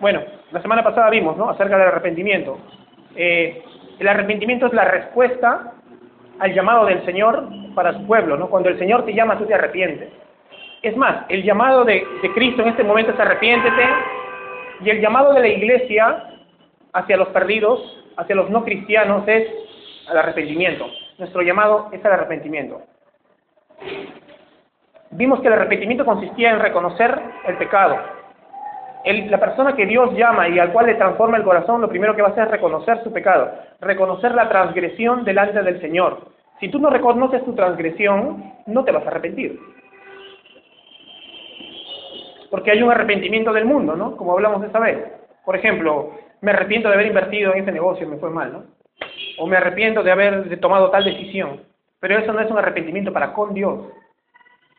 Bueno, la semana pasada vimos, ¿no? Acerca del arrepentimiento. Eh, el arrepentimiento es la respuesta al llamado del Señor para su pueblo, ¿no? Cuando el Señor te llama, tú te arrepientes. Es más, el llamado de, de Cristo en este momento es arrepiéntete, y el llamado de la iglesia hacia los perdidos, hacia los no cristianos, es al arrepentimiento. Nuestro llamado es al arrepentimiento. Vimos que el arrepentimiento consistía en reconocer el pecado. La persona que Dios llama y al cual le transforma el corazón, lo primero que va a hacer es reconocer su pecado, reconocer la transgresión delante del Señor. Si tú no reconoces tu transgresión, no te vas a arrepentir. Porque hay un arrepentimiento del mundo, ¿no? Como hablamos esta vez. Por ejemplo, me arrepiento de haber invertido en ese negocio, me fue mal, ¿no? O me arrepiento de haber tomado tal decisión. Pero eso no es un arrepentimiento para con Dios.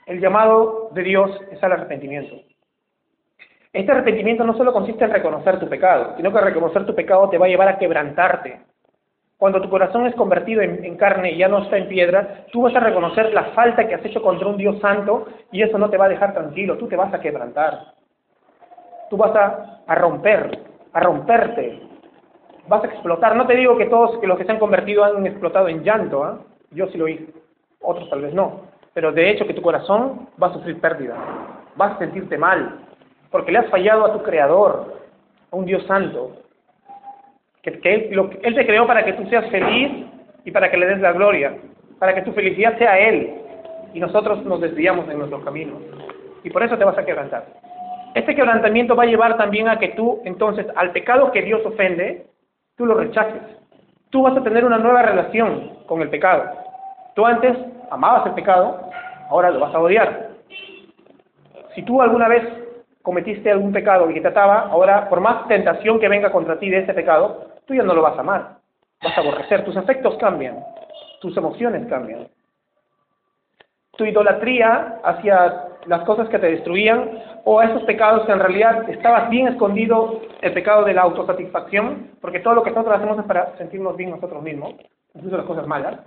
El llamado de Dios es al arrepentimiento. Este arrepentimiento no solo consiste en reconocer tu pecado, sino que reconocer tu pecado te va a llevar a quebrantarte. Cuando tu corazón es convertido en, carne y ya no está en piedra, tú vas a reconocer la falta que has hecho contra un Dios santo y eso no te va a dejar tranquilo, tú te vas a quebrantar. Tú vas a, romper, a romperte, vas a explotar. No te digo que todos que los que se han convertido han explotado en llanto, ¿ah? yo sí lo hice, otros tal vez no pero de hecho que tu corazón va a sufrir pérdida, vas a sentirte mal, porque le has fallado a tu Creador, a un Dios santo, que, él, él te creó para que tú seas feliz y para que le des la gloria, para que tu felicidad sea Él, y nosotros nos desviamos en nuestros caminos, y por eso te vas a quebrantar. Este quebrantamiento va a llevar también a que tú, entonces, al pecado que Dios ofende, tú lo rechaces. Tú vas a tener una nueva relación con el pecado. Tú antes amabas el pecado, ahora lo vas a odiar. Si tú alguna vez cometiste algún pecado y que te ataba, ahora por más tentación que venga contra ti de ese pecado, tú ya no lo vas a amar, vas a aborrecer, tus afectos cambian, tus emociones cambian. Tu idolatría hacia las cosas que te destruían o a esos pecados que en realidad estabas bien escondido, el pecado de la autosatisfacción, porque todo lo que nosotros hacemos es para sentirnos bien nosotros mismos, incluso las cosas malas,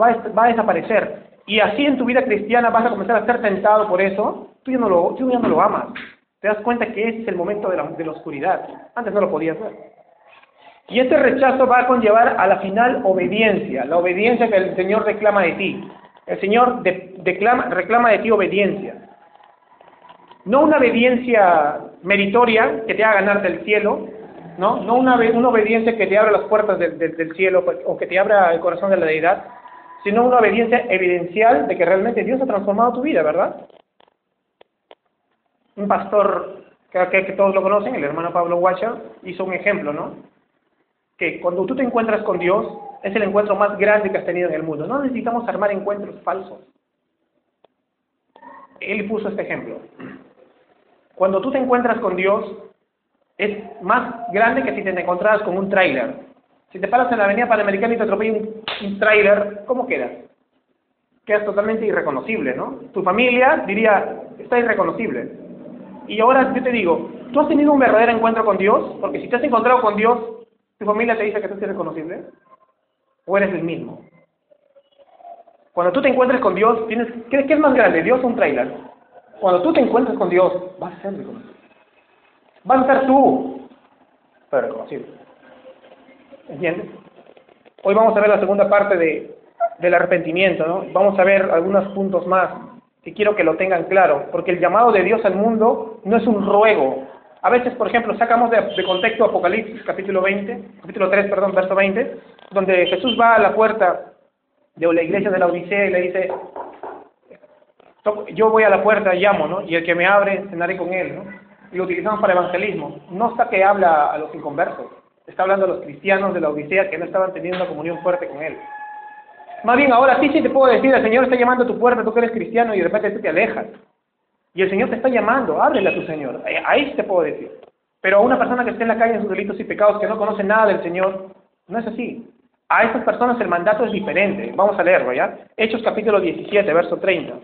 va a desaparecer y así en tu vida cristiana vas a comenzar a ser tentado por eso, tú ya no lo, tú ya no lo amas. Te das cuenta que ese es el momento de la, de la oscuridad. Antes no lo podías ver. Y este rechazo va a conllevar a la final obediencia, la obediencia que el Señor reclama de ti. El Señor declama, reclama de ti obediencia. No una obediencia meritoria que te haga ganar del cielo, no, no una, una obediencia que te abra las puertas del cielo o que te abra el corazón de la deidad, sino una obediencia evidencial de que realmente Dios ha transformado tu vida, ¿verdad? Un pastor que, que, todos lo conocen, el hermano Pablo Washer, hizo un ejemplo, ¿no? Que cuando tú te encuentras con Dios, es el encuentro más grande que has tenido en el mundo. No necesitamos armar encuentros falsos. Él puso este ejemplo. Cuando tú te encuentras con Dios, es más grande que si te encontraras con un tráiler. Si te paras en la avenida Panamericana y te atropella un, tráiler, ¿cómo quedas? Quedas totalmente irreconocible, ¿no? Tu familia diría, está irreconocible. Y ahora yo te digo, ¿tú has tenido un verdadero encuentro con Dios? Porque si te has encontrado con Dios, ¿tu familia te dice que tú eres irreconocible? ¿O eres el mismo? Cuando tú te encuentres con Dios, tienes, ¿qué, es más grande, Dios o un tráiler? Cuando tú te encuentres con Dios, vas a ser reconocible. Vas a ser tú, pero reconocible. ¿Entiendes? Hoy vamos a ver la segunda parte de, del arrepentimiento, ¿no? Vamos a ver algunos puntos más que quiero que lo tengan claro, porque el llamado de Dios al mundo no es un ruego. A veces, por ejemplo, sacamos de, contexto Apocalipsis capítulo 20, capítulo 3, perdón, verso 20, donde Jesús va a la puerta de la iglesia de la Odisea y le dice, yo voy a la puerta llamo, ¿no? Y el que me abre, cenaré con él, ¿no? Y lo utilizamos para evangelismo. No está que habla a los inconversos. Está hablando a los cristianos de la Odisea que no estaban teniendo una comunión fuerte con Él. Más bien ahora sí, sí te puedo decir, el Señor está llamando a tu puerta, tú que eres cristiano y de repente tú te alejas. Y el Señor te está llamando, ábrele a tu Señor. Ahí sí te puedo decir. Pero a una persona que esté en la calle en sus delitos y pecados, que no conoce nada del Señor, no es así. A esas personas el mandato es diferente. Vamos a leerlo, ¿ya? Hechos capítulo 17, verso 30.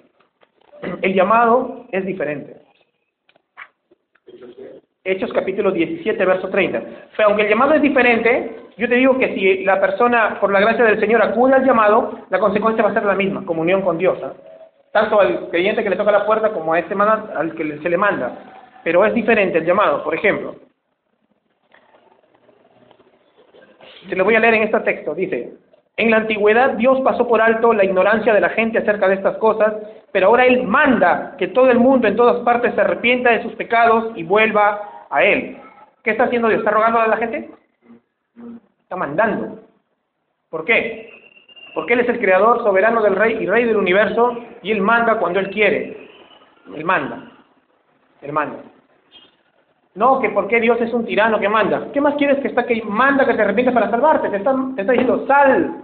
El llamado es diferente. Hechos capítulo 17, verso 30. O aunque el llamado es diferente, yo te digo que si la persona, por la gracia del Señor, acude al llamado, la consecuencia va a ser la misma, comunión con Dios. ¿ah? Tanto al creyente que le toca la puerta como a este al que se le manda. Pero es diferente el llamado, por ejemplo. Se lo voy a leer en este texto. Dice, en la antigüedad Dios pasó por alto la ignorancia de la gente acerca de estas cosas, pero ahora Él manda que todo el mundo en todas partes se arrepienta de sus pecados y vuelva a Él. ¿Qué está haciendo Dios? ¿Está rogando a la gente? Está mandando. ¿Por qué? Porque Él es el creador soberano del rey y rey del universo y Él manda cuando Él quiere. Él manda. Él manda. No, que porque Dios es un tirano que manda. ¿Qué más quieres que está que manda que te arrepientes para salvarte? Te está, te está diciendo, sal.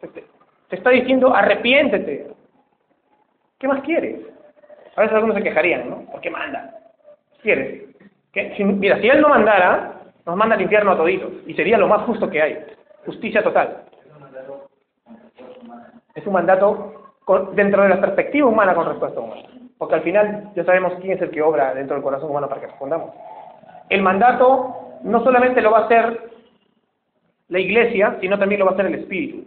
Te, está diciendo, arrepiéntete. ¿Qué más quieres? A veces algunos se quejarían, ¿no? ¿Por qué manda? ¿Quieres? Mira, si Él no mandara, nos manda al infierno a toditos. Y sería lo más justo que hay. Justicia total. Es un mandato dentro de la perspectiva humana con respuesta humana. Porque al final ya sabemos quién es el que obra dentro del corazón humano para que respondamos. El mandato no solamente lo va a hacer la iglesia, sino también lo va a hacer el Espíritu.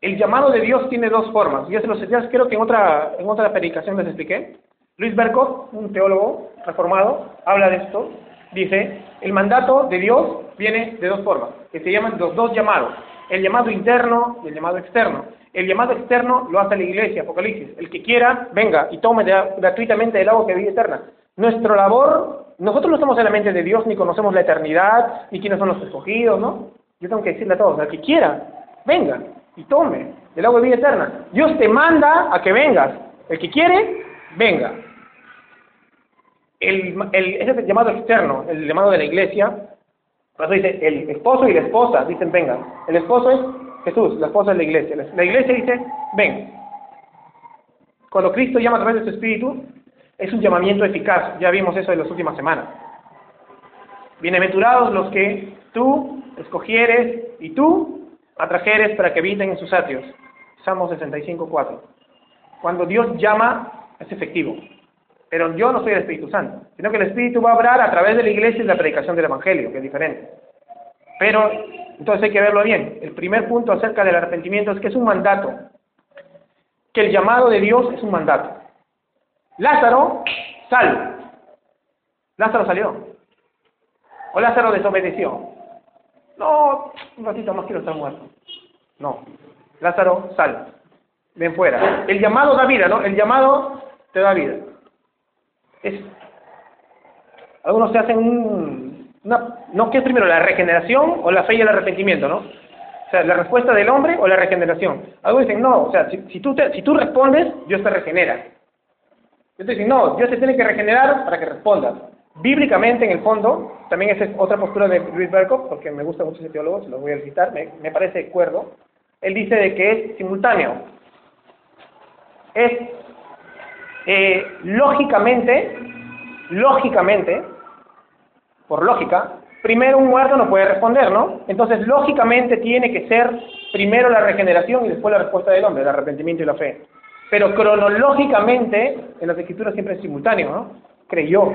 El llamado de Dios tiene dos formas. Ya se los ya creo que en otra, en otra predicación les expliqué. Luis Berkov, un teólogo reformado, habla de esto. Dice, el mandato de Dios viene de dos formas, que se llaman los dos llamados. El llamado interno y el llamado externo. El llamado externo lo hace la iglesia, Apocalipsis. El que quiera, venga y tome gratuitamente el agua que vive eterna. Nuestra labor, nosotros no estamos en la mente de Dios, ni conocemos la eternidad, ni quiénes son los escogidos, ¿no? Yo tengo que decirle a todos, el que quiera, venga y tome el agua de vida eterna. Dios te manda a que vengas. El que quiere, venga. El, ese es el llamado externo, el llamado de la iglesia. Por eso dice, el esposo y la esposa dicen vengan. El esposo es Jesús, la esposa de la iglesia. La iglesia dice, ven. Cuando Cristo llama a través de su Espíritu, es un llamamiento eficaz. Ya vimos eso en las últimas semanas. Bienaventurados los que tú escogieres y tú atrajeres para que habiten en sus atrios. Salmo 65.4. Cuando Dios llama, es efectivo. Pero yo no soy el Espíritu Santo, sino que el Espíritu va a hablar a través de la iglesia y la predicación del Evangelio, que es diferente. Pero entonces hay que verlo bien. El primer punto acerca del arrepentimiento es que es un mandato. Que el llamado de Dios es un mandato. Lázaro, sal. Lázaro salió. O Lázaro desobedeció. No, un ratito más quiero estar muerto. No. Lázaro, sal. Ven fuera. El llamado da vida, ¿no? El llamado te da vida. Es, algunos se hacen un, no, ¿qué es primero, la regeneración o la fe y el arrepentimiento, no? O sea, la respuesta del hombre o la regeneración. Algunos dicen, no, o sea, si, tú, si tú respondes, Dios te regenera. Yo te dicen, no, Dios te tiene que regenerar para que respondas. Bíblicamente, en el fondo, también esa es otra postura de Luis Berkov, porque me gusta mucho ese teólogo, se lo voy a citar, me, me parece de acuerdo. Él dice de que es simultáneo. Es, eh, lógicamente, lógicamente, por lógica, primero un muerto no puede responder, ¿no? Entonces, lógicamente tiene que ser primero la regeneración y después la respuesta del hombre, el arrepentimiento y la fe. Pero cronológicamente, en las escrituras siempre es simultáneo, ¿no? Creyó,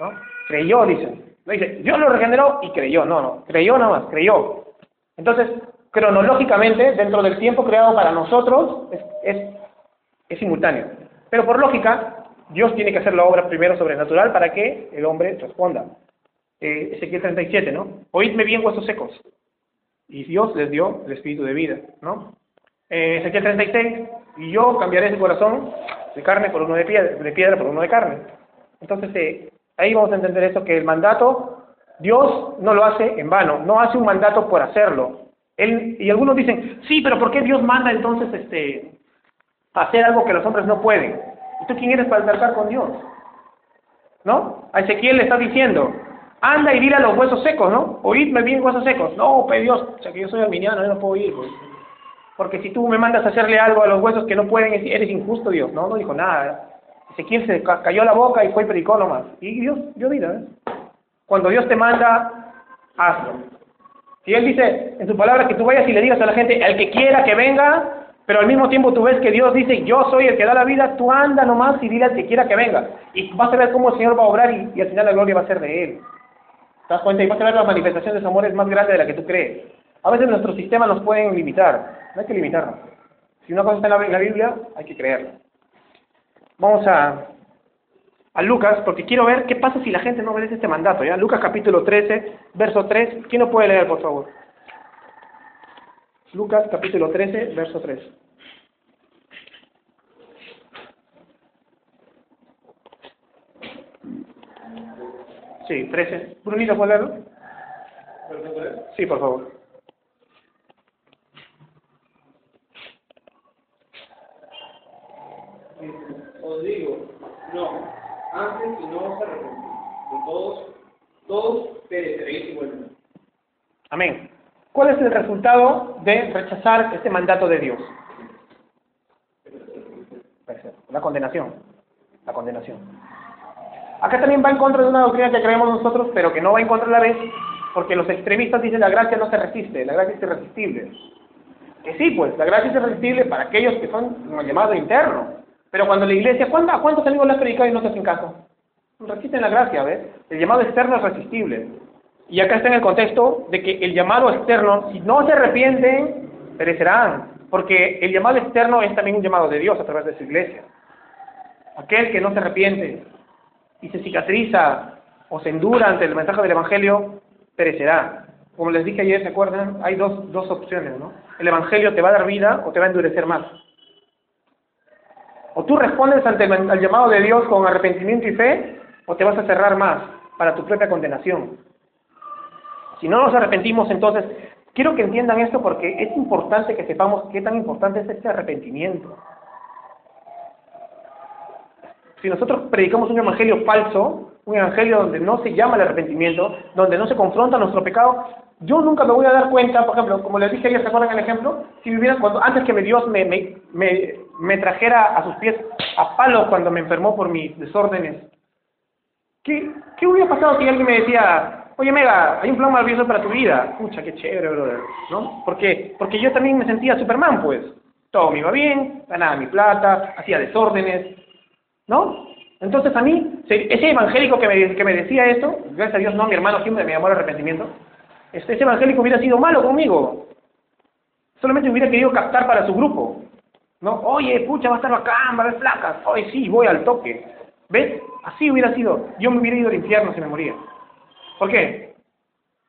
¿no? Creyó, dicen. No dice, Dios lo regeneró y creyó, no, no, creyó nada más, creyó. Entonces, cronológicamente, dentro del tiempo creado para nosotros, es, es, es simultáneo. Pero por lógica, Dios tiene que hacer la obra primero sobrenatural para que el hombre responda eh, Ezequiel 37, ¿no? Oídme bien huesos secos. Y Dios les dio el espíritu de vida, ¿no? Eh, Ezequiel 36, y yo cambiaré ese corazón de carne por uno de piedra, de piedra por uno de carne. Entonces, eh, ahí vamos a entender esto, que el mandato, Dios no lo hace en vano, no hace un mandato por hacerlo. Él, y algunos dicen, sí, pero ¿por qué Dios manda entonces este, hacer algo que los hombres no pueden? ¿Y tú quién eres para tratar con Dios? ¿No? A Ezequiel le está diciendo, anda y dile los huesos secos, ¿no? Oídme bien huesos secos. No, pe Dios, o sea que yo soy arminiano, yo no puedo oír, pues. Porque si tú me mandas a hacerle algo a los huesos que no pueden, eres injusto, Dios. No, no dijo nada. Ezequiel se cayó la boca y fue y predicó nomás. Y Dios dio vida, ¿eh? Cuando Dios te manda, hazlo. Si Él dice en su palabra que tú vayas y le digas a la gente, el que quiera que venga, pero al mismo tiempo tú ves que Dios dice, yo soy el que da la vida, tú anda nomás y dile al que quiera que venga. Y vas a ver cómo el Señor va a obrar y, al final la gloria va a ser de Él. ¿Te das cuenta? Y vas a ver la manifestación de su amor es más grande de la que tú crees. A veces nuestros sistemas nos pueden limitar. No hay que limitarnos. Si una cosa está en la, Biblia, hay que creerla. Vamos a, a Lucas, porque quiero ver qué pasa si la gente no obedece este mandato. ¿ya? Lucas capítulo 13, verso 3. ¿Quién lo puede leer, por favor? Lucas capítulo 13, verso 3. Sí, 13. Brunito, ¿puedo leerlo? Sí, por favor. Os digo, no, antes que no os arrepentís, de todos, todos pereceréis igualmente. Amén. ¿Cuál es el resultado de rechazar este mandato de Dios? La condenación. La condenación. Acá también va en contra de una doctrina que creemos nosotros, pero que no va en contra a la vez, porque los extremistas dicen la gracia no se resiste, la gracia es irresistible. Que sí, pues, la gracia es irresistible para aquellos que son como llamado interno. Pero cuando la iglesia, ¿cuándo, ¿a cuántos amigos le has y no te hacen caso? Resisten la gracia, ¿ves? El llamado externo es resistible. Y acá está en el contexto de que el llamado externo, si no se arrepienten, perecerán. Porque el llamado externo es también un llamado de Dios a través de su iglesia. Aquel que no se arrepiente y se cicatriza o se endura ante el mensaje del Evangelio, perecerá. Como les dije ayer, ¿se acuerdan? Hay dos, dos opciones, ¿no? El Evangelio te va a dar vida o te va a endurecer más. O tú respondes ante el, al llamado de Dios con arrepentimiento y fe, o te vas a cerrar más para tu propia condenación. Si no nos arrepentimos, entonces, quiero que entiendan esto porque es importante que sepamos qué tan importante es este arrepentimiento. Si nosotros predicamos un evangelio falso, un evangelio donde no se llama el arrepentimiento, donde no se confronta nuestro pecado, yo nunca me voy a dar cuenta, por ejemplo, como les dije ayer, ¿se acuerdan el ejemplo? Si viviera cuando, antes que mi Dios me, me, me, me trajera a sus pies a palo cuando me enfermó por mis desórdenes, ¿qué, qué hubiera pasado si alguien me decía, oye Mega, hay un plan maravilloso para tu vida? Pucha, qué chévere, brother, ¿no? Porque, porque yo también me sentía Superman, pues. Todo me iba bien, ganaba mi plata, hacía desórdenes, ¿no? Entonces a mí, ese evangélico que me, que me decía eso, gracias a Dios no, mi hermano siempre me llamó al arrepentimiento, este, ese evangélico hubiera sido malo conmigo. Solamente hubiera querido captar para su grupo. ¿No? Oye, pucha, va a estar bacán, va a haber placas. Oye, sí, voy al toque. ¿Ves? Así hubiera sido. Yo me hubiera ido al infierno si me moría. ¿Por qué?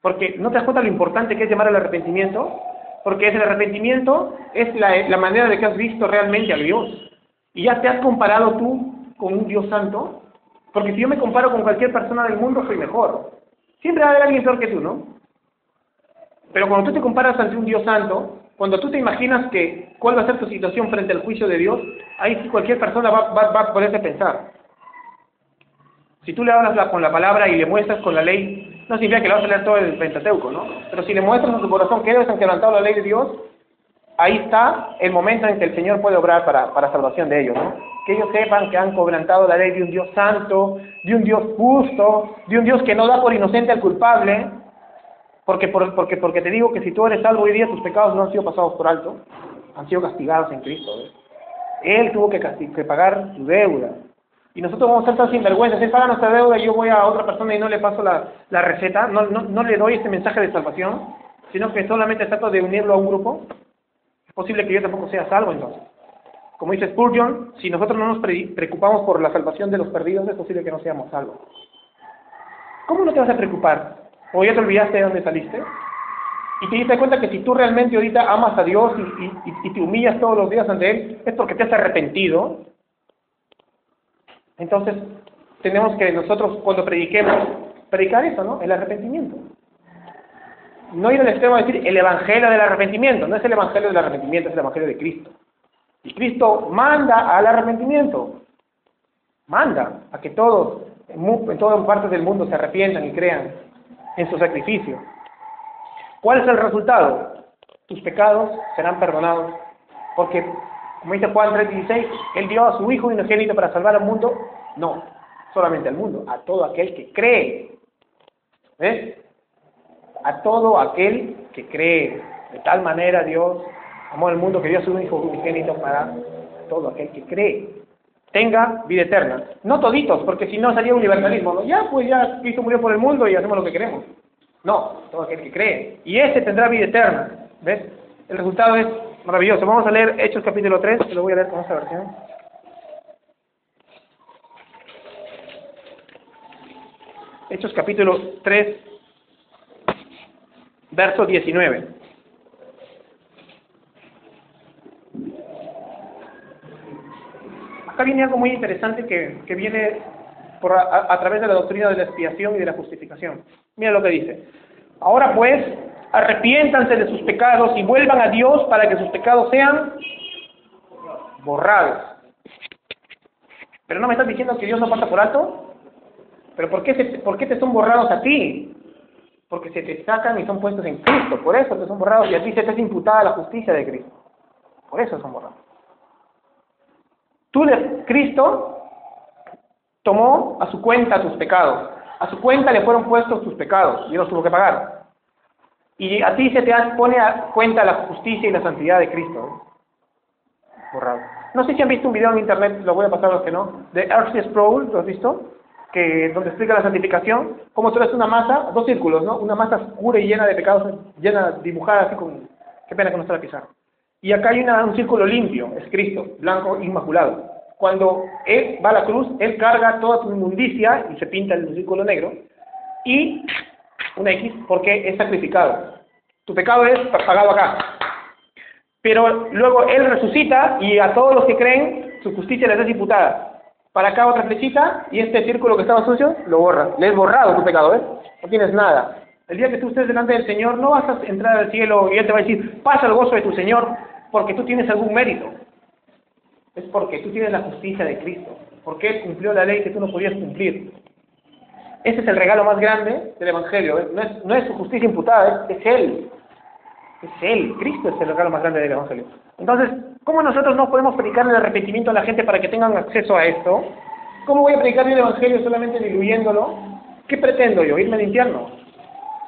Porque no te das cuenta lo importante que es llamar al arrepentimiento. Porque es el arrepentimiento es la, manera de que has visto realmente a Dios. Y ya te has comparado tú con un Dios santo. Porque si yo me comparo con cualquier persona del mundo, soy mejor. Siempre va a haber alguien peor que tú, ¿no? Pero cuando tú te comparas ante un Dios santo, cuando tú te imaginas que cuál va a ser tu situación frente al juicio de Dios, ahí cualquier persona va, va, va a poderse pensar. Si tú le hablas la, con la palabra y le muestras con la ley, no significa que le vas a leer todo el Pentateuco, ¿no? Pero si le muestras en tu corazón que eres han quebrantado la ley de Dios, ahí está el momento en que el Señor puede obrar para, para salvación de ellos, ¿no? Que ellos sepan que han quebrantado la ley de un Dios santo, de un Dios justo, de un Dios que no da por inocente al culpable, porque, por, porque, porque te digo que si tú eres salvo hoy día, tus pecados no han sido pasados por alto, han sido castigados en Cristo. ¿ves? Él tuvo que, que pagar su deuda. Y nosotros vamos a ser tan sinvergüenzas. Él paga nuestra deuda y yo voy a otra persona y no le paso la, la receta, no, no, no le doy este mensaje de salvación, sino que solamente trato de unirlo a un grupo. Es posible que yo tampoco sea salvo entonces. Como dice Spurgeon, si nosotros no nos pre preocupamos por la salvación de los perdidos, es posible que no seamos salvos. ¿Cómo no te vas a preocupar? ¿O ya te olvidaste de dónde saliste? Y te diste cuenta que si tú realmente ahorita amas a Dios y, y, y, te humillas todos los días ante Él, es porque te has arrepentido. Entonces, tenemos que nosotros cuando prediquemos, predicar eso, ¿no? El arrepentimiento. No ir al extremo de decir el evangelio del arrepentimiento, no es el evangelio del arrepentimiento, es el evangelio de Cristo. Y Cristo manda al arrepentimiento, manda a que todos, en, todas partes del mundo, se arrepientan y crean en su sacrificio. ¿Cuál es el resultado? Tus pecados serán perdonados, porque, como dice Juan 3:16, Él dio a su Hijo unigénito para salvar al mundo, no, solamente al mundo, a todo aquel que cree. ¿Ves? A todo aquel que cree. De tal manera Dios amó al mundo que dio a su Hijo unigénito para todo aquel que cree tenga vida eterna. No toditos, porque si no sería universalismo. ¿no? Ya, pues ya Cristo murió por el mundo y hacemos lo que queremos. No, todo aquel que cree. Y ese tendrá vida eterna. ¿Ves? El resultado es Maravilloso. Vamos a leer Hechos capítulo 3. Lo voy a leer con esta versión. Hechos capítulo 3, verso 19. Acá viene algo muy interesante que, que viene por a través de la doctrina de la expiación y de la justificación. Mira lo que dice. Ahora pues, arrepiéntanse de sus pecados y vuelvan a Dios para que sus pecados sean borrados. Pero no me estás diciendo que Dios no pasa por alto. Pero ¿por qué, se, ¿por qué te son borrados a ti? Porque se te sacan y son puestos en Cristo. Por eso te son borrados y a ti se te es imputada la justicia de Cristo. Por eso son borrados. Tú de Cristo tomó a su cuenta tus pecados. A su cuenta le fueron puestos tus pecados y los tuvo que pagar. Y a ti se te pone a cuenta la justicia y la santidad de Cristo. Borrado. No sé si han visto un video en internet, lo voy a pasar a los que no, de R.C. Sproul, ¿lo has visto? Que, donde explica la santificación, cómo tú eres una masa, dos círculos, ¿no? Una masa oscura y llena de pecados, llena, dibujada así con, qué pena que no está la pizarra. Y acá hay una, un círculo limpio, es Cristo, blanco, inmaculado. Cuando Él va a la cruz, Él carga toda tu inmundicia y se pinta el círculo negro, y una X porque es sacrificado. Tu pecado es pagado acá. Pero luego Él resucita y a todos los que creen, su justicia les es imputada. Para acá otra flechita y este círculo que estaba sucio lo borra. Le es borrado tu pecado, ¿eh? No tienes nada. El día que tú estés delante del Señor, no vas a entrar al cielo y Él te va a decir, pasa el gozo de tu Señor porque tú tienes algún mérito. Es porque tú tienes la justicia de Cristo. Porque Él cumplió la ley que tú no podías cumplir. Ese es el regalo más grande del Evangelio. No es, no es su justicia imputada, es, es Él. Es Él. Cristo es el regalo más grande del Evangelio. Entonces, ¿cómo nosotros no podemos predicar el arrepentimiento a la gente para que tengan acceso a esto? ¿Cómo voy a predicar el Evangelio solamente diluyéndolo? ¿Qué pretendo yo? ¿Irme al infierno?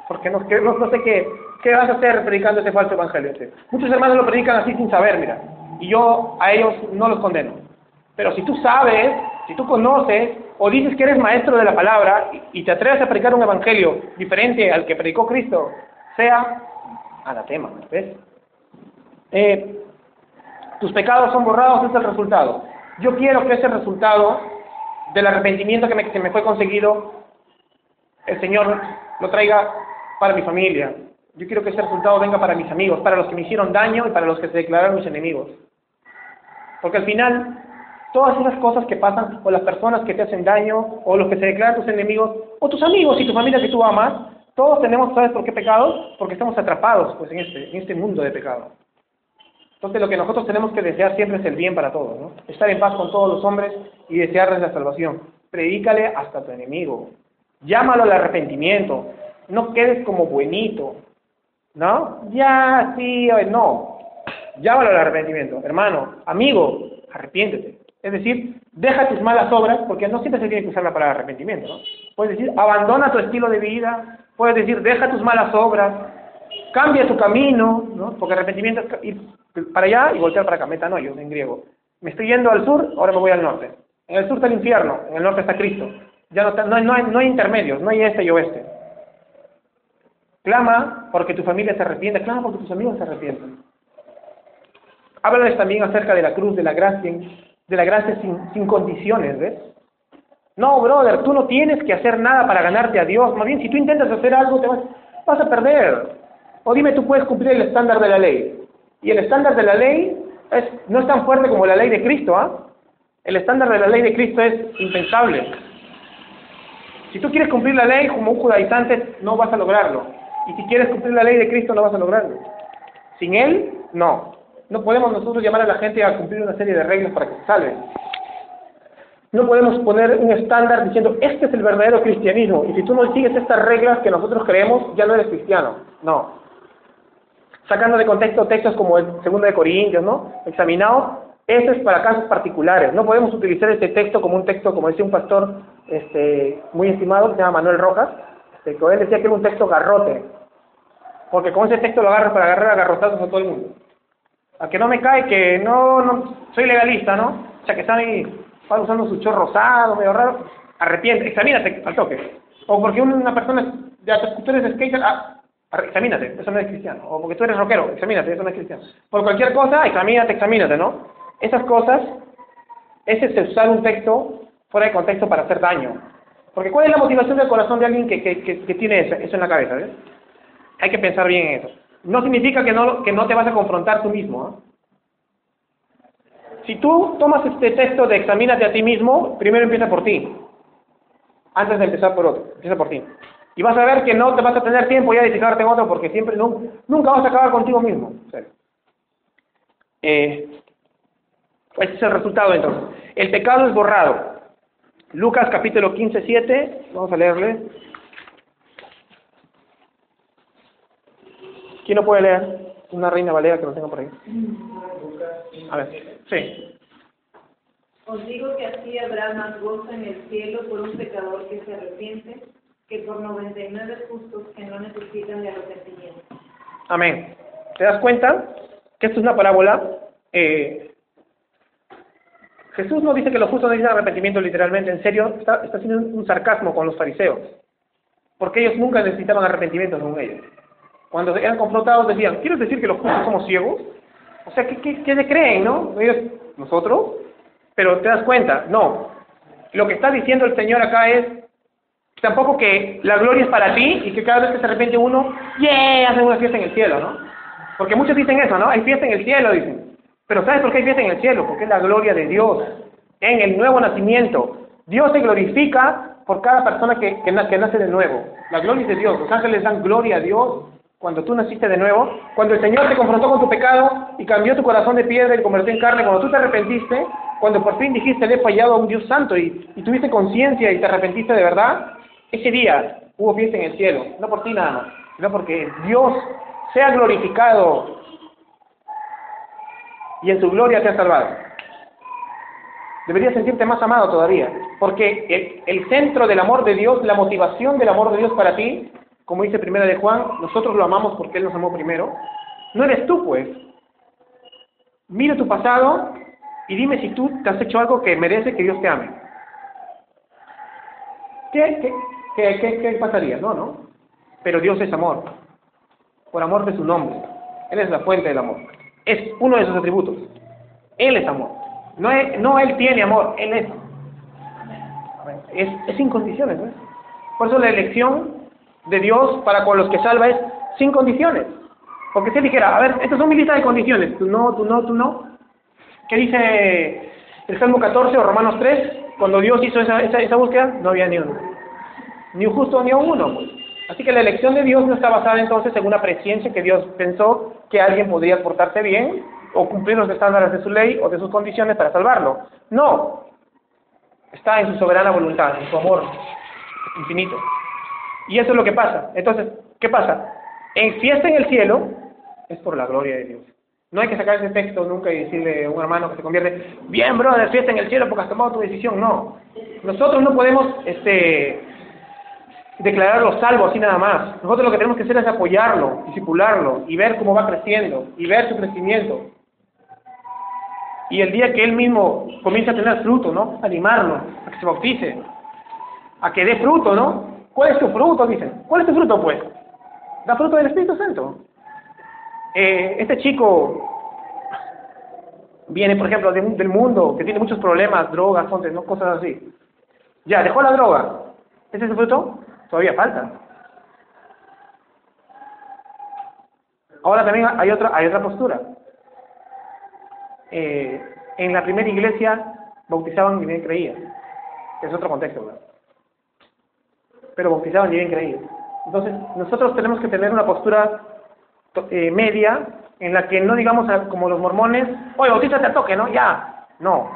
Porque no, no, no sé qué, qué vas a hacer predicando ese falso Evangelio. Muchos hermanos lo predican así sin saber, mira. Y yo a ellos no los condeno. Pero si tú sabes, si tú conoces, o dices que eres maestro de la palabra y te atreves a predicar un evangelio diferente al que predicó Cristo, sea anatema, ¿ves? Eh, tus pecados son borrados, es el resultado. Yo quiero que ese resultado del arrepentimiento que me, que me fue conseguido, el Señor lo traiga para mi familia. Yo quiero que ese resultado venga para mis amigos, para los que me hicieron daño y para los que se declararon mis enemigos. Porque al final, todas esas cosas que pasan, o las personas que te hacen daño, o los que se declaran tus enemigos, o tus amigos y tu familia que tú amas, todos tenemos, ¿sabes por qué pecados? Porque estamos atrapados pues, en, este, en este mundo de pecado. Entonces lo que nosotros tenemos que desear siempre es el bien para todos, ¿no? Estar en paz con todos los hombres y desearles la salvación. Predícale hasta tu enemigo. Llámalo al arrepentimiento. No quedes como buenito. ¿No? Ya, sí, no. Llámalo al arrepentimiento. Hermano, amigo, arrepiéntete. Es decir, deja tus malas obras, porque no siempre se tiene que usar la palabra arrepentimiento. Puedes decir, abandona tu estilo de vida, puedes decir, deja tus malas obras, cambia tu camino, ¿no? Porque arrepentimiento es ir para allá y voltear para acá, metanoio en griego. Me estoy yendo al sur, ahora me voy al norte. En el sur está el infierno, en el norte está Cristo. Ya no, no, hay, no, hay, no hay intermedios, no hay este y oeste. Clama porque tu familia se arrepiente, clama porque tus amigos se arrepienten. Háblales también acerca de la cruz, de la gracia, de la gracia sin, condiciones, ¿ves? No, brother, tú no tienes que hacer nada para ganarte a Dios. Más bien, si tú intentas hacer algo, te vas, vas a perder. O dime, tú puedes cumplir el estándar de la ley. Y el estándar de la ley es, no es tan fuerte como la ley de Cristo, ¿ah? El estándar de la ley de Cristo es impensable. Si tú quieres cumplir la ley como un judaizante, no vas a lograrlo. Y si quieres cumplir la ley de Cristo, no vas a lograrlo. Sin Él, no. No podemos nosotros llamar a la gente a cumplir una serie de reglas para que se salven. No podemos poner un estándar diciendo, este es el verdadero cristianismo. Y si tú no sigues estas reglas que nosotros creemos, ya no eres cristiano. No. Sacando de contexto textos como el segundo de Corintios, ¿no? Examinados, este es para casos particulares. No podemos utilizar este texto como un texto, como decía un pastor este, muy estimado, que se llama Manuel Rojas, este, que él decía que era un texto garrote. Porque con ese texto lo agarras para agarrar a garrotazos a todo el mundo. A que no me cae que no, no soy legalista, ¿no? O sea, que están ahí usando su chorro rosado, medio raro, arrepiente, examínate al toque. O porque una persona, ya tú eres skater, ah, examínate, eso no es cristiano. O porque tú eres rockero, examínate, eso no es cristiano. Por cualquier cosa, examínate, examínate, ¿no? Esas cosas, ese es usar un texto fuera de contexto para hacer daño. Porque ¿cuál es la motivación del corazón de alguien que, que, que, que tiene eso, eso, en la cabeza? ¿ves? Hay que pensar bien en eso. No significa que no, que no te vas a confrontar tú mismo. ¿eh? si tú tomas este texto de examínate a ti mismo, primero empieza por ti. Antes de empezar por otro, empieza por ti. Y vas a ver que no te vas a tener tiempo ya de fijarte en otro porque siempre nunca vas a acabar contigo mismo. Este es el resultado entonces. El pecado es borrado. Lucas capítulo 15, 7. Vamos a leerle. ¿Quién no puede leer? Una reina valera que lo tenga por ahí. A ver, sí. Os digo que así habrá más gozo en el cielo por un pecador que se arrepiente que por 99 justos que no necesitan de arrepentimiento. Amén. ¿Te das cuenta que esto es una parábola? Eh, Jesús no dice que los justos necesitan arrepentimiento literalmente, en serio, está, haciendo un sarcasmo con los fariseos, porque ellos nunca necesitaban arrepentimiento según ellos. Cuando eran confrontados decían, ¿quieres decir que los justos somos ciegos? O sea, ¿qué, qué, qué creen, no? Ellos, nosotros, pero te das cuenta, no. Lo que está diciendo el Señor acá es, tampoco que la gloria es para ti y que cada vez que se arrepiente uno, ¡yeah! hacen una fiesta en el cielo, ¿no? Porque muchos dicen eso, ¿no? Hay fiesta en el cielo, dicen. Pero ¿sabes por qué hay fiesta en el cielo? Porque es la gloria de Dios. En el nuevo nacimiento. Dios se glorifica por cada persona que, que, nace de nuevo. La gloria es de Dios. Los ángeles dan gloria a Dios cuando tú naciste de nuevo. Cuando el Señor te confrontó con tu pecado y cambió tu corazón de piedra y convirtió en carne. Cuando tú te arrepentiste. Cuando por fin dijiste, le he fallado a un Dios santo y, y tuviste conciencia y te arrepentiste de verdad. Ese día hubo fiesta en el cielo. No por ti nada más. Sino porque Dios sea glorificado y en su gloria te ha salvado. Deberías sentirte más amado todavía, porque el, centro del amor de Dios, la motivación del amor de Dios para ti, como dice Primera de Juan, nosotros lo amamos porque Él nos amó primero, no eres tú pues. Mira tu pasado y dime si tú te has hecho algo que merece que Dios te ame. ¿Qué, qué, qué, qué pasaría? No, no. Pero Dios es amor, por amor de su nombre. Él es la fuente del amor. Es uno de sus atributos. Él es amor. No, no Él tiene amor, Él es. Es, es sin condiciones. ¿no? Por eso la elección de Dios para con los que salva es sin condiciones. Porque si dijera, a ver, estas son mi lista de condiciones, tú no, tú no, tú no. ¿Qué dice el Salmo 14 o Romanos 3? Cuando Dios hizo esa, esa, búsqueda, no había ni uno. Ni un justo ni uno. Así que la elección de Dios no está basada entonces en una presciencia que Dios pensó que alguien podría portarse bien o cumplir los estándares de su ley o de sus condiciones para salvarlo. No. Está en su soberana voluntad, en su amor infinito. Y eso es lo que pasa. Entonces, ¿qué pasa? En fiesta en el cielo es por la gloria de Dios. No hay que sacar ese texto nunca y decirle a un hermano que se convierte, bien, brother, fiesta en el cielo porque has tomado tu decisión. No. Nosotros no podemos este, declararlo salvo así nada más. Nosotros lo que tenemos que hacer es apoyarlo, disipularlo y ver cómo va creciendo y ver su crecimiento. Y el día que él mismo comienza a tener fruto, ¿no? Animarlo a que se bautice, a que dé fruto, ¿no? ¿Cuál es tu fruto? Dicen. ¿Cuál es tu fruto, pues? Da fruto del Espíritu Santo. Eh, este chico viene, por ejemplo, del mundo, que tiene muchos problemas, drogas, ¿no? cosas así. Ya, dejó la droga. ¿Ese es el fruto? Todavía falta. Ahora también hay otra, hay otra postura. Eh, en la primera iglesia bautizaban y bien creían. Es otro contexto, ¿verdad? Pero bautizaban y bien creían. Entonces, nosotros tenemos que tener una postura eh, media en la que no digamos como los mormones, oye, bautízate a toque, ¿no? Ya. No.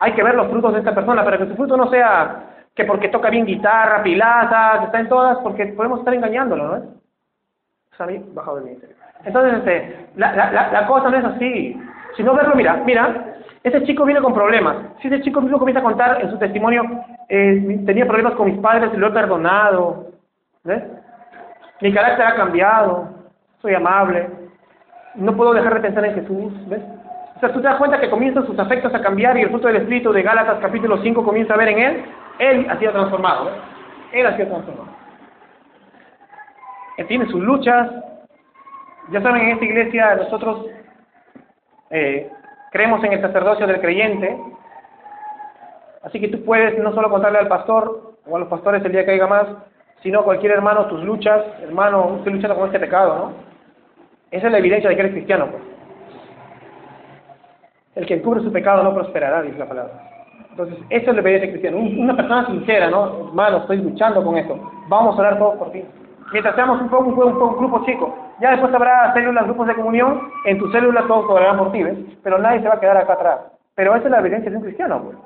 Hay que ver los frutos de esta persona para que su fruto no sea que porque toca bien guitarra, pilaza, que está en todas, porque podemos estar engañándolo, ¿no? ¿Sabí? Bajado del ministerio. Entonces, este, la, la, la, cosa no es así. Si no verlo, mira, mira, ese chico viene con problemas. Si ese chico mismo comienza a contar en su testimonio, eh, tenía problemas con mis padres y lo he perdonado, ¿ves? Mi carácter ha cambiado, soy amable, no puedo dejar de pensar en Jesús, ¿ves? O sea, tú te das cuenta que comienzan sus afectos a cambiar y el fruto del Espíritu de Gálatas capítulo 5 comienza a ver en él él ha sido transformado. ¿eh? Él ha sido transformado. Él tiene sus luchas. Ya saben, en esta iglesia nosotros eh, creemos en el sacerdocio del creyente. Así que tú puedes no solo contarle al pastor o a los pastores el día que haya más, sino a cualquier hermano tus luchas. Hermano, usted luchando con este pecado, ¿no? Esa es la evidencia de que eres cristiano, pues. El que encubre su pecado no prosperará, dice la palabra. Entonces, eso es la obediencia cristiana. Un- Una persona sincera, ¿no? Hermano, estoy luchando con esto. Vamos a orar todos por ti. Mientras seamos un, poco, un, grupo chico. Ya después habrá células, grupos de comunión. En tu célula todos orarán por ti. Pero nadie se va a quedar acá atrás. Pero esa es la evidencia de un cristiano, pues.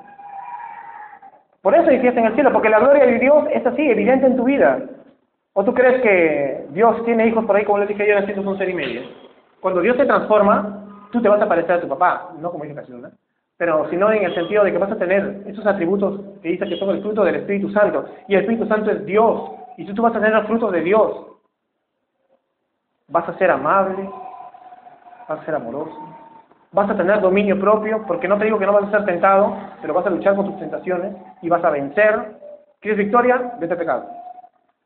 Por eso hay fiesta en el cielo, porque la gloria de Dios es así, evidente en tu vida. ¿O tú crees que Dios tiene hijos por ahí, como les dije ayer, haciendo un ser y medio? Cuando Dios te transforma, tú te vas a parecer a tu papá, no como dice Jesús, ¿no? Pero sino en el sentido de que vas a tener esos atributos que dice que son el fruto del Espíritu Santo. Y el Espíritu Santo es Dios. Y si tú vas a tener los frutos de Dios, vas a ser amable, vas a ser amoroso, vas a tener dominio propio, porque no te digo que no vas a ser tentado, pero vas a luchar con tus tentaciones y vas a vencer. ¿Quieres victoria? Vete al pecado.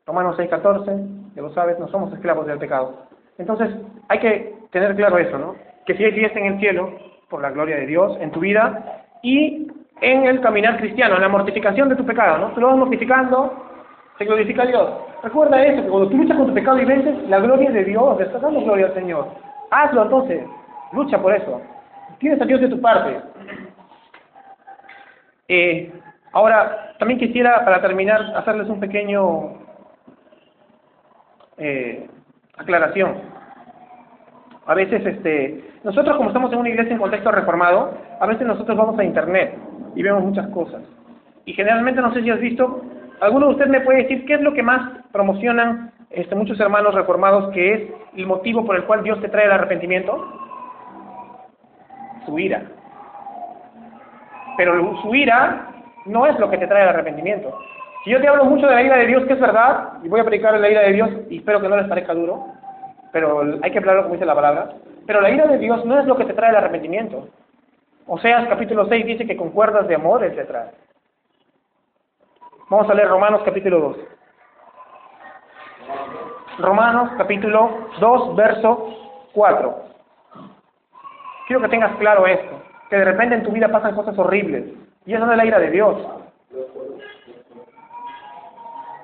Romanos 6:14, ya lo sabes, no somos esclavos del pecado. Entonces, hay que tener claro eso, ¿no? Que si hay fiesta en el cielo, por la gloria de Dios, en tu vida, y en el caminar cristiano, en la mortificación de tu pecado, ¿no? Tú lo vas mortificando, se glorifica a Dios. Recuerda eso, que cuando tú luchas con tu pecado y vences, la gloria de Dios, le estás dando gloria al Señor. Hazlo entonces, lucha por eso. Tienes a Dios de tu parte. Eh, ahora, también quisiera, para terminar, hacerles un pequeño eh, aclaración. A veces, este, nosotros como estamos en una iglesia en contexto reformado, a veces nosotros vamos a internet y vemos muchas cosas. Y generalmente, no sé si has visto, alguno de ustedes me puede decir qué es lo que más promocionan este, muchos hermanos reformados, que es el motivo por el cual Dios te trae el arrepentimiento. Su ira. Pero su ira no es lo que te trae el arrepentimiento. Si yo te hablo mucho de la ira de Dios, que es verdad, y voy a predicar la ira de Dios, y espero que no les parezca duro, pero hay que hablarlo como dice la palabra, pero la ira de Dios no es lo que te trae el arrepentimiento. Oseas capítulo 6 dice que con cuerdas de amor Él te trae. Vamos a leer Romanos capítulo 2. Romanos capítulo 2, verso 4. Quiero que tengas claro esto, que de repente en tu vida pasan cosas horribles, y eso no es la ira de Dios.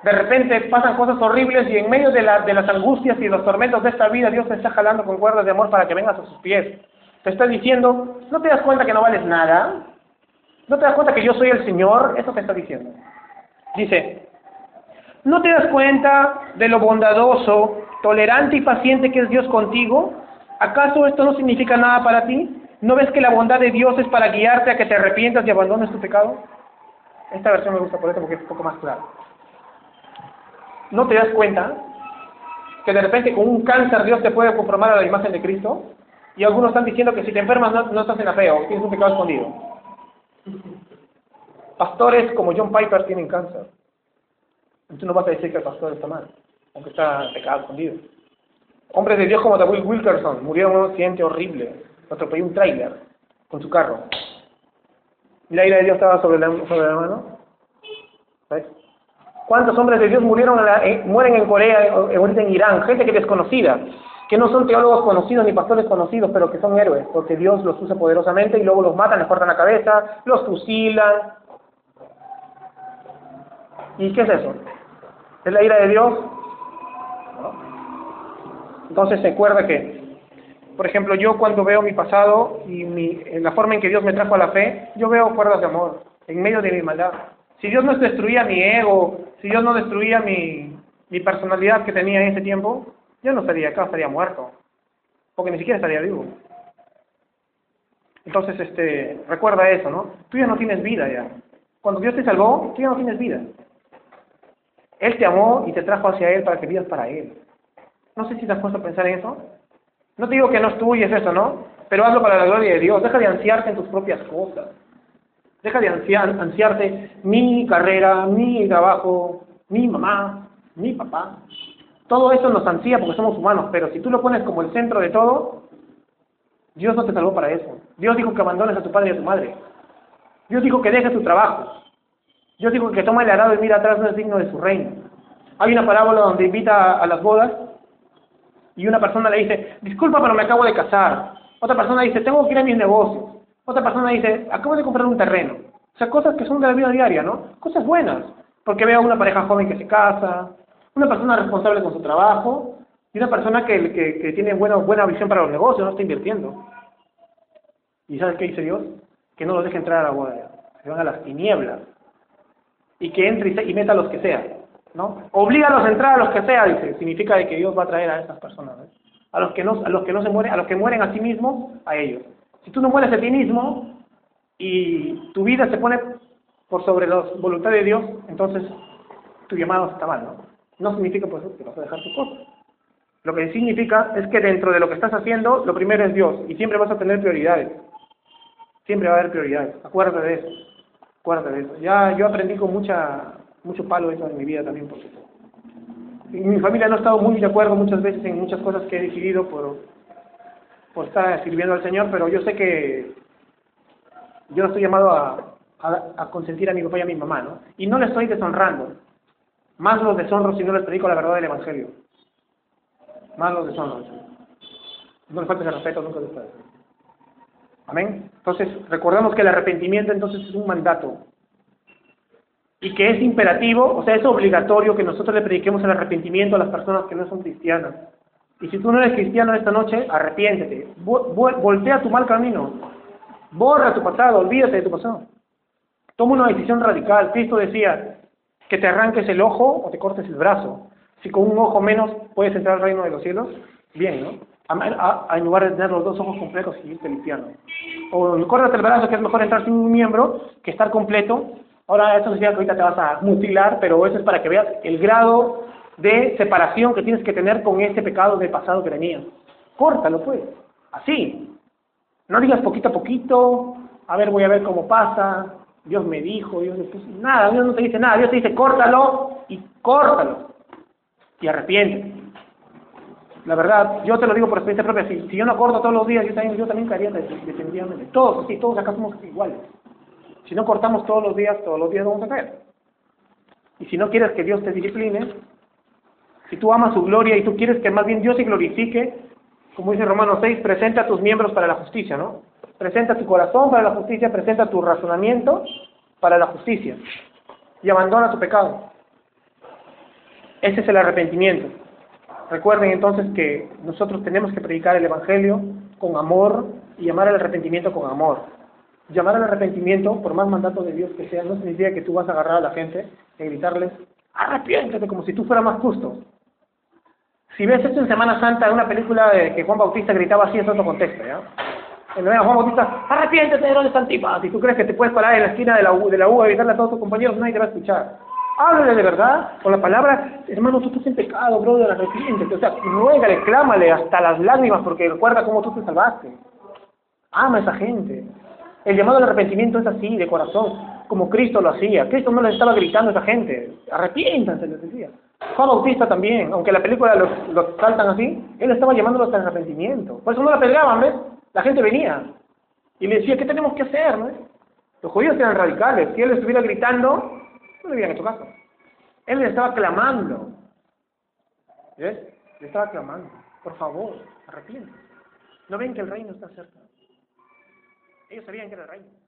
De repente pasan cosas horribles y en medio de, la- de las angustias y los tormentos de esta vida, Dios te está jalando con cuerdas de amor para que vengas a sus pies. Te está diciendo, ¿no te das cuenta que no vales nada? ¿No te das cuenta que yo soy el Señor? Eso te está diciendo. Dice, ¿no te das cuenta de lo bondadoso, tolerante y paciente que es Dios contigo? ¿Acaso esto no significa nada para ti? ¿No ves que la bondad de Dios es para guiarte a que te arrepientas y abandones tu pecado? Esta versión me gusta por eso porque es un poco más clara. ¿No te das cuenta que de repente con un cáncer Dios te puede conformar a la imagen de Cristo? Y algunos están diciendo que si te enfermas no, estás en la fe o tienes un pecado escondido. Pastores como John Piper tienen cáncer. Tú no vas a decir que el pastor está mal, aunque está pecado escondido. Hombres de Dios como David Wilkerson murieron en un accidente horrible. Atropelló un tráiler con su carro. ¿Y la ira de Dios estaba sobre la, mano? ¿Ves? ¿Cuántos hombres de Dios murieron en la- eh, mueren en Corea, eh, ahorita en Irán? Gente que es desconocida, que no son teólogos conocidos ni pastores conocidos, pero que son héroes, porque Dios los usa poderosamente y luego los matan, les cortan la cabeza, los fusilan. ¿Y qué es eso? ¿Es la ira de Dios? ¿No? Entonces se acuerda que, por ejemplo, yo cuando veo mi pasado y mi, la forma en que Dios me trajo a la fe, yo veo cuerdas de amor en medio de mi maldad. Si Dios no destruía mi ego, si Dios no destruía mi, mi personalidad que tenía en ese tiempo, yo no estaría acá, estaría muerto, porque ni siquiera estaría vivo. Entonces, este, recuerda eso, ¿no? Tú ya no tienes vida ya. Cuando Dios te salvó, tú ya no tienes vida. Él te amó y te trajo hacia Él para que vivas para Él. No sé si te has puesto a pensar en eso. No te digo que no es tuyo, es eso, ¿no? Pero hazlo para la gloria de Dios. Deja de ansiarte en tus propias cosas. Deja de ansiar, ansiarte mi carrera, mi trabajo, mi mamá, mi papá. Todo eso nos ansía porque somos humanos, pero si tú lo pones como el centro de todo, Dios no te salvó para eso. Dios dijo que abandones a tu padre y a tu madre. Dios dijo que dejes tu trabajo. Dios dijo que toma el arado y mira atrás no es digno de su reino. Hay una parábola donde invita a las bodas y una persona le dice, disculpa, pero me acabo de casar. Otra persona dice, tengo que ir a mis negocios. Otra persona dice, acabo de comprar un terreno. O sea, cosas que son de la vida diaria, ¿no? Cosas buenas. Porque veo a una pareja joven que se casa, una persona responsable con su trabajo y una persona que, que, que tiene buena, buena visión para los negocios, no está invirtiendo. ¿Y sabes qué dice Dios? Que no los deje entrar a la boda, se van a las tinieblas. Y que entre y, se- y meta a los que sea, ¿no? Oblígalos a entrar a los que sea, dice. Significa de que Dios va a traer a esas personas, ¿ves? A los que no, a los que no se mueren, a los que mueren a sí mismos, a ellos. Si tú no mueres a ti mismo y tu vida se pone por sobre la voluntad de Dios, entonces tu llamado está mal, ¿no? No significa pues que vas a dejar tu cosa. Lo que significa es que dentro de lo que estás haciendo, lo primero es Dios y siempre vas a tener prioridades. Siempre va a haber prioridades. Acuérdate de eso. De eso. Ya yo aprendí con mucha mucho palo eso en mi vida también porque mi familia no ha estado muy de acuerdo muchas veces en muchas cosas que he decidido por por estar sirviendo al Señor, pero yo sé que yo estoy llamado a, a, consentir a mi papá y a mi mamá, ¿no? Y no les estoy deshonrando. Más los deshonro si no les predico la verdad del Evangelio. Más los deshonro. No les faltes el respeto nunca de ustedes. Amén. Entonces, recordemos que el arrepentimiento entonces es un mandato. Y que es imperativo, o sea, es obligatorio que nosotros le prediquemos el arrepentimiento a las personas que no son cristianas. Y si tú no eres cristiano esta noche, arrepiéntete. Voltea tu mal camino. Borra tu pasado, olvídate de tu pasado. Toma una decisión radical. Cristo decía que te arranques el ojo o te cortes el brazo. Si con un ojo menos puedes entrar al reino de los cielos, bien, ¿no? A- en lugar de tener los dos ojos completos y irte infierno. O córtate el brazo, que es mejor entrar sin un miembro que estar completo. Ahora, esto significa que ahorita te vas a mutilar, pero eso es para que veas el grado de separación que tienes que tener con ese pecado del pasado que tenías. Córtalo, pues. Así. No digas poquito a poquito, a ver, voy a ver cómo pasa, Dios me dijo, Dios me puso. Nada, Dios no te dice nada, Dios te dice córtalo y córtalo. Y arrepiéntete. La verdad, yo te lo digo por experiencia propia, si, si yo no corto todos los días, yo también, yo también caería de- definitivamente. Todos, sí, todos acá somos iguales. Si no cortamos todos los días, todos los días vamos a caer. Y si no quieres que Dios te discipline, si tú amas su gloria y tú quieres que más bien Dios se glorifique, como dice Romanos 6, presenta tus miembros para la justicia, ¿no? Presenta tu corazón para la justicia, presenta tu razonamiento para la justicia. Y abandona tu pecado. Ese es el arrepentimiento. Recuerden entonces que nosotros tenemos que predicar el Evangelio con amor y llamar al arrepentimiento con amor. Llamar al arrepentimiento, por más mandato de Dios que sea, no significa que tú vas a agarrar a la gente y gritarles, arrepiéntete, como si tú fueras más justo. Si ves esto en Semana Santa, una película de que Juan Bautista gritaba así, es otro contexto, ¿ya? En la Juan Bautista, arrepiéntete de los Antipas. Si tú crees que te puedes parar en la esquina de la U, de la U a gritarle a todos tus compañeros, nadie te va a escuchar. Háblale de verdad, con la palabra, hermano, tú estás en pecado, brother, arrepiéntete. O sea, ruégale, clámale hasta las lágrimas, porque recuerda cómo tú te salvaste. Ama a esa gente. El llamado al arrepentimiento es así, de corazón, como Cristo lo hacía. Cristo no le estaba gritando a esa gente. Arrepiéntanse, les decía. Juan Bautista también, aunque la película los, los saltan así, él estaba llamándolos al arrepentimiento. Por eso no la pegaban, ¿ves? La gente venía y le decía, ¿qué tenemos que hacer? ¿no? Los judíos eran radicales. Si él estuviera gritando, le hubieran hecho caso. Él le estaba clamando. ¿Ves? Le estaba clamando. Por favor, arrepiéntanse. ¿No ven que el reino está cerca? Ellos sabían que era el reino.